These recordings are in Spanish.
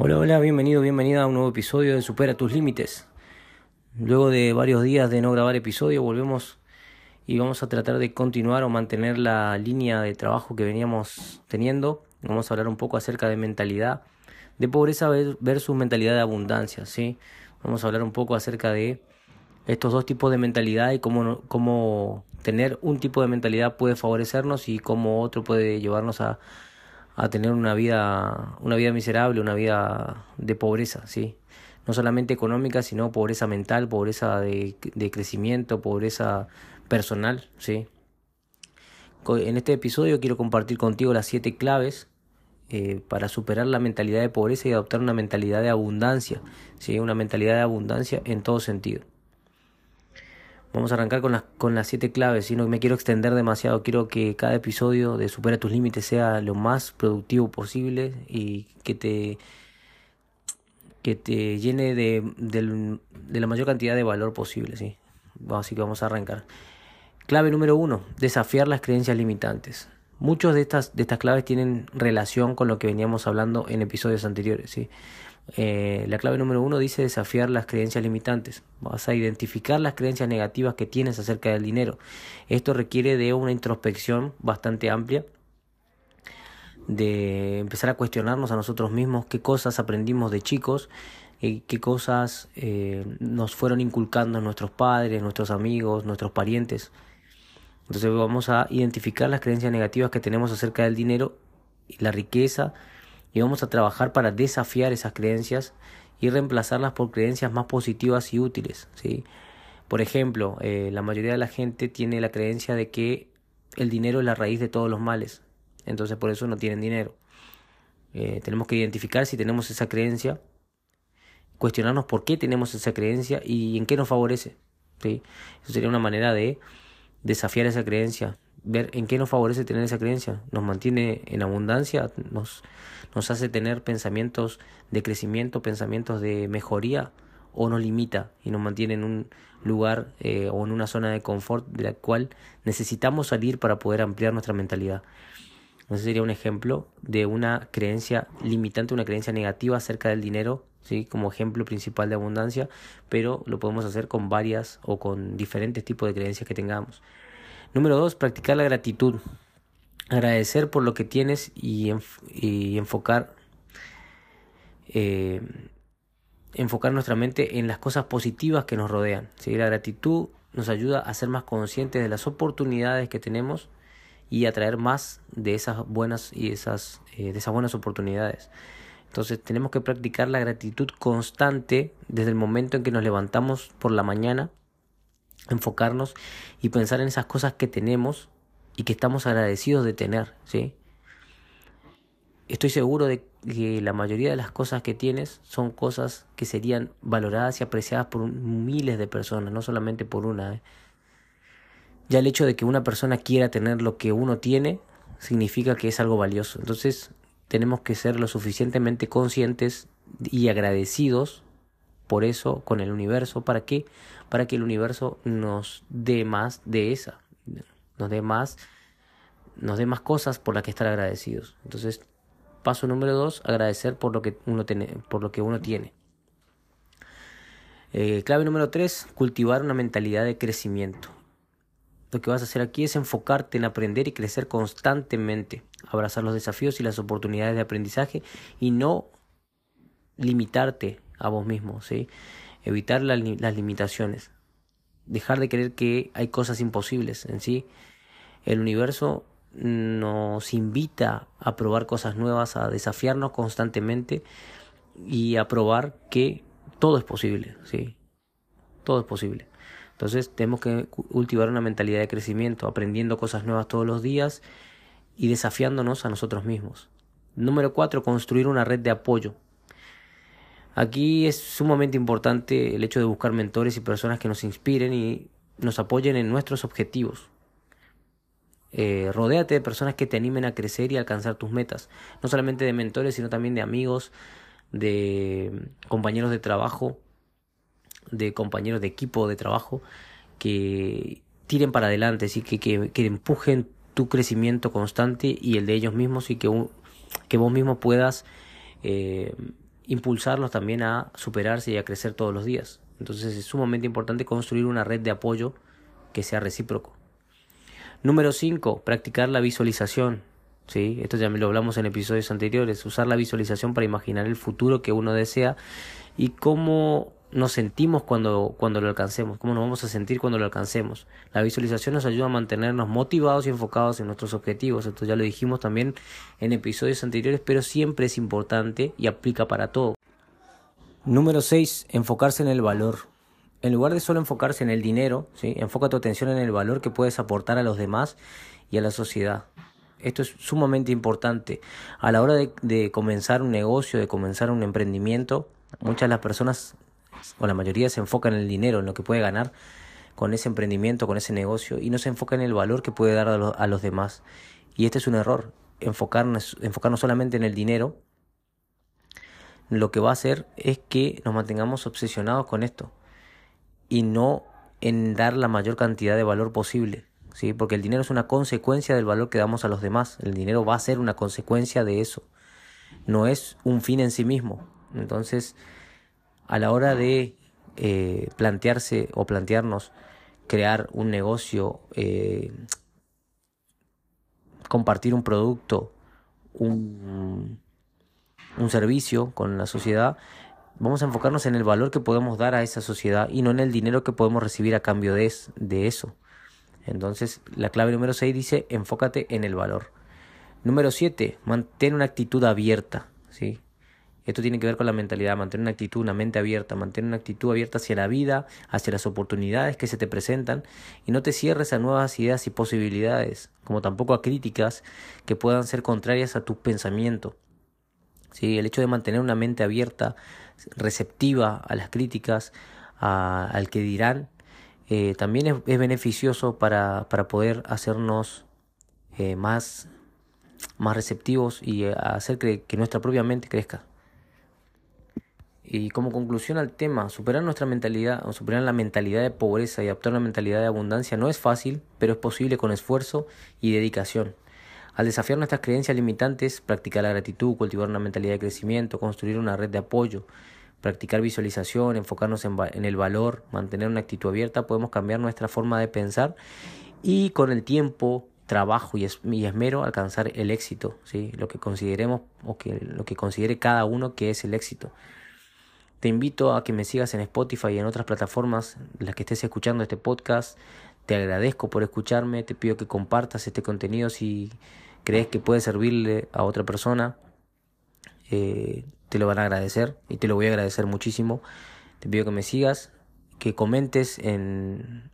Hola, hola, bienvenido, bienvenida a un nuevo episodio de Supera tus límites. Luego de varios días de no grabar episodio, volvemos y vamos a tratar de continuar o mantener la línea de trabajo que veníamos teniendo. Vamos a hablar un poco acerca de mentalidad de pobreza versus mentalidad de abundancia, ¿sí? Vamos a hablar un poco acerca de estos dos tipos de mentalidad y cómo, cómo tener un tipo de mentalidad puede favorecernos y cómo otro puede llevarnos a, a tener una vida, una vida miserable, una vida de pobreza, ¿sí? No solamente económica, sino pobreza mental, pobreza de, crecimiento, pobreza personal, ¿sí? En este episodio quiero compartir contigo las siete claves eh, para superar la mentalidad de pobreza y adoptar una mentalidad de abundancia, ¿sí? una mentalidad de abundancia en todo sentido. Vamos a arrancar con las, con las siete claves, y no me quiero extender demasiado, quiero que cada episodio de Supera tus límites sea lo más productivo posible y que te, que te llene de, de la mayor cantidad de valor posible. ¿sí? Así que vamos a arrancar. Clave número uno, desafiar las creencias limitantes. Muchas de estas, de estas claves tienen relación con lo que veníamos hablando en episodios anteriores. ¿sí? Eh, la clave número uno dice desafiar las creencias limitantes. Vas a identificar las creencias negativas que tienes acerca del dinero. Esto requiere de una introspección bastante amplia, de empezar a cuestionarnos a nosotros mismos qué cosas aprendimos de chicos, y qué cosas eh, nos fueron inculcando nuestros padres, nuestros amigos, nuestros parientes. Entonces vamos a identificar las creencias negativas que tenemos acerca del dinero y la riqueza y vamos a trabajar para desafiar esas creencias y reemplazarlas por creencias más positivas y útiles. ¿sí? Por ejemplo, eh, la mayoría de la gente tiene la creencia de que el dinero es la raíz de todos los males, entonces por eso no tienen dinero. Eh, tenemos que identificar si tenemos esa creencia, cuestionarnos por qué tenemos esa creencia y en qué nos favorece. ¿sí? Eso sería una manera de desafiar esa creencia, ver en qué nos favorece tener esa creencia, nos mantiene en abundancia, nos, nos hace tener pensamientos de crecimiento, pensamientos de mejoría o nos limita y nos mantiene en un lugar eh, o en una zona de confort de la cual necesitamos salir para poder ampliar nuestra mentalidad. Ese sería un ejemplo de una creencia limitante, una creencia negativa acerca del dinero, ¿sí? como ejemplo principal de abundancia, pero lo podemos hacer con varias o con diferentes tipos de creencias que tengamos. Número dos, practicar la gratitud. Agradecer por lo que tienes y, enfocar, eh, enfocar nuestra mente en las cosas positivas que nos rodean. ¿sí? La gratitud nos ayuda a ser más conscientes de las oportunidades que tenemos y atraer más de esas buenas y esas, eh, de esas buenas oportunidades. Entonces tenemos que practicar la gratitud constante desde el momento en que nos levantamos por la mañana, enfocarnos y pensar en esas cosas que tenemos y que estamos agradecidos de tener, ¿sí? Estoy seguro de que la mayoría de las cosas que tienes son cosas que serían valoradas y apreciadas por miles de personas, no solamente por una. ¿eh? Ya el hecho de que una persona quiera tener lo que uno tiene significa que es algo valioso. Entonces tenemos que ser lo suficientemente conscientes y agradecidos por eso con el universo. ¿Para qué? Para que el universo nos dé más de esa, nos dé más, nos dé más cosas por las que estar agradecidos. Entonces, paso número dos, agradecer por lo que uno tiene, por lo que uno tiene. Eh, clave número tres, cultivar una mentalidad de crecimiento. Lo que vas a hacer aquí es enfocarte en aprender y crecer constantemente, abrazar los desafíos y las oportunidades de aprendizaje y no limitarte a vos mismo, ¿sí? evitar las limitaciones, dejar de creer que hay cosas imposibles en sí. El universo nos invita a probar cosas nuevas, a desafiarnos constantemente y a probar que todo es posible, ¿sí? Todo es posible. Entonces tenemos que cultivar una mentalidad de crecimiento, aprendiendo cosas nuevas todos los días y desafiándonos a nosotros mismos. Número cuatro, construir una red de apoyo. Aquí es sumamente importante el hecho de buscar mentores y personas que nos inspiren y nos apoyen en nuestros objetivos. Eh, rodéate de personas que te animen a crecer y alcanzar tus metas. No solamente de mentores, sino también de amigos, de compañeros de trabajo, de compañeros de equipo de trabajo que tiren para adelante, que, que, empujen tu crecimiento constante y el de ellos mismos y que, que vos mismo puedas eh, impulsarlos también a superarse y a crecer todos los días. Entonces es sumamente importante construir una red de apoyo que sea recíproco. Número 5. Practicar la visualización. ¿Sí? Esto ya lo hablamos en episodios anteriores. Usar la visualización para imaginar el futuro que uno desea y cómo nos sentimos cuando, cuando lo alcancemos, cómo nos vamos a sentir cuando lo alcancemos. La visualización nos ayuda a mantenernos motivados y enfocados en nuestros objetivos. Esto ya lo dijimos también en episodios anteriores, pero siempre es importante y aplica para todo. Número 6. Enfocarse en el valor. En lugar de solo enfocarse en el dinero, ¿sí? enfoca tu atención en el valor que puedes aportar a los demás y a la sociedad. Esto es sumamente importante. A la hora de, de comenzar un negocio, de comenzar un emprendimiento, muchas de las personas o la mayoría se enfoca en el dinero, en lo que puede ganar con ese emprendimiento, con ese negocio, y no se enfoca en el valor que puede dar a, los demás. Y este es un error, enfocarnos, enfocarnos solamente en el dinero, lo que va a hacer es que nos mantengamos obsesionados con esto y no en dar la mayor cantidad de valor posible. ¿sí? Porque el dinero es una consecuencia del valor que damos a los demás. El dinero va a ser una consecuencia de eso. No es un fin en sí mismo. Entonces, a la hora de eh, plantearse o plantearnos crear un negocio, eh, compartir un producto, un, servicio con la sociedad, vamos a enfocarnos en el valor que podemos dar a esa sociedad y no en el dinero que podemos recibir a cambio de, de eso. Entonces, la clave número 6 dice, enfócate en el valor. Número 7, mantén una actitud abierta, ¿sí? Esto tiene que ver con la mentalidad, mantener una actitud, una mente abierta, mantener una actitud abierta hacia la vida, hacia las oportunidades que se te presentan y no te cierres a nuevas ideas y posibilidades, como tampoco a críticas que puedan ser contrarias a tu pensamiento. ¿Sí? El hecho de mantener una mente abierta, receptiva a las críticas, al que dirán, eh, también es, beneficioso para, para poder hacernos eh, más, más receptivos y eh, hacer que nuestra propia mente crezca. Y como conclusión al tema, superar nuestra mentalidad o superar la mentalidad de pobreza y adoptar una mentalidad de abundancia no es fácil, pero es posible con esfuerzo y dedicación. Al desafiar nuestras creencias limitantes, practicar la gratitud, cultivar una mentalidad de crecimiento, construir una red de apoyo, practicar visualización, enfocarnos en, el valor, mantener una actitud abierta, podemos cambiar nuestra forma de pensar y con el tiempo, trabajo y, esmero alcanzar el éxito, ¿sí? lo que consideremos o que lo que considere cada uno que es el éxito. Te invito a que me sigas en Spotify y en otras plataformas las que estés escuchando este podcast. Te agradezco por escucharme, te pido que compartas este contenido si crees que puede servirle a otra persona. Eh, te lo van a agradecer y te lo voy a agradecer muchísimo. Te pido que me sigas, que comentes en,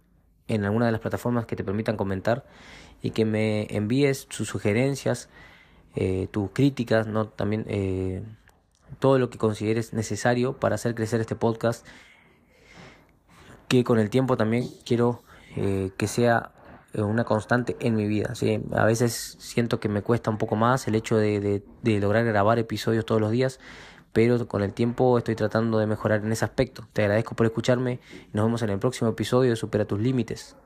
en alguna de las plataformas que te permitan comentar y que me envíes sus sugerencias, eh, tus críticas, no también eh, todo lo que consideres necesario para hacer crecer este podcast que con el tiempo también quiero eh, que sea eh, una constante en mi vida. ¿sí? A veces siento que me cuesta un poco más el hecho de, de lograr grabar episodios todos los días, pero con el tiempo estoy tratando de mejorar en ese aspecto. Te agradezco por escucharme nos vemos en el próximo episodio de Supera tus Límites.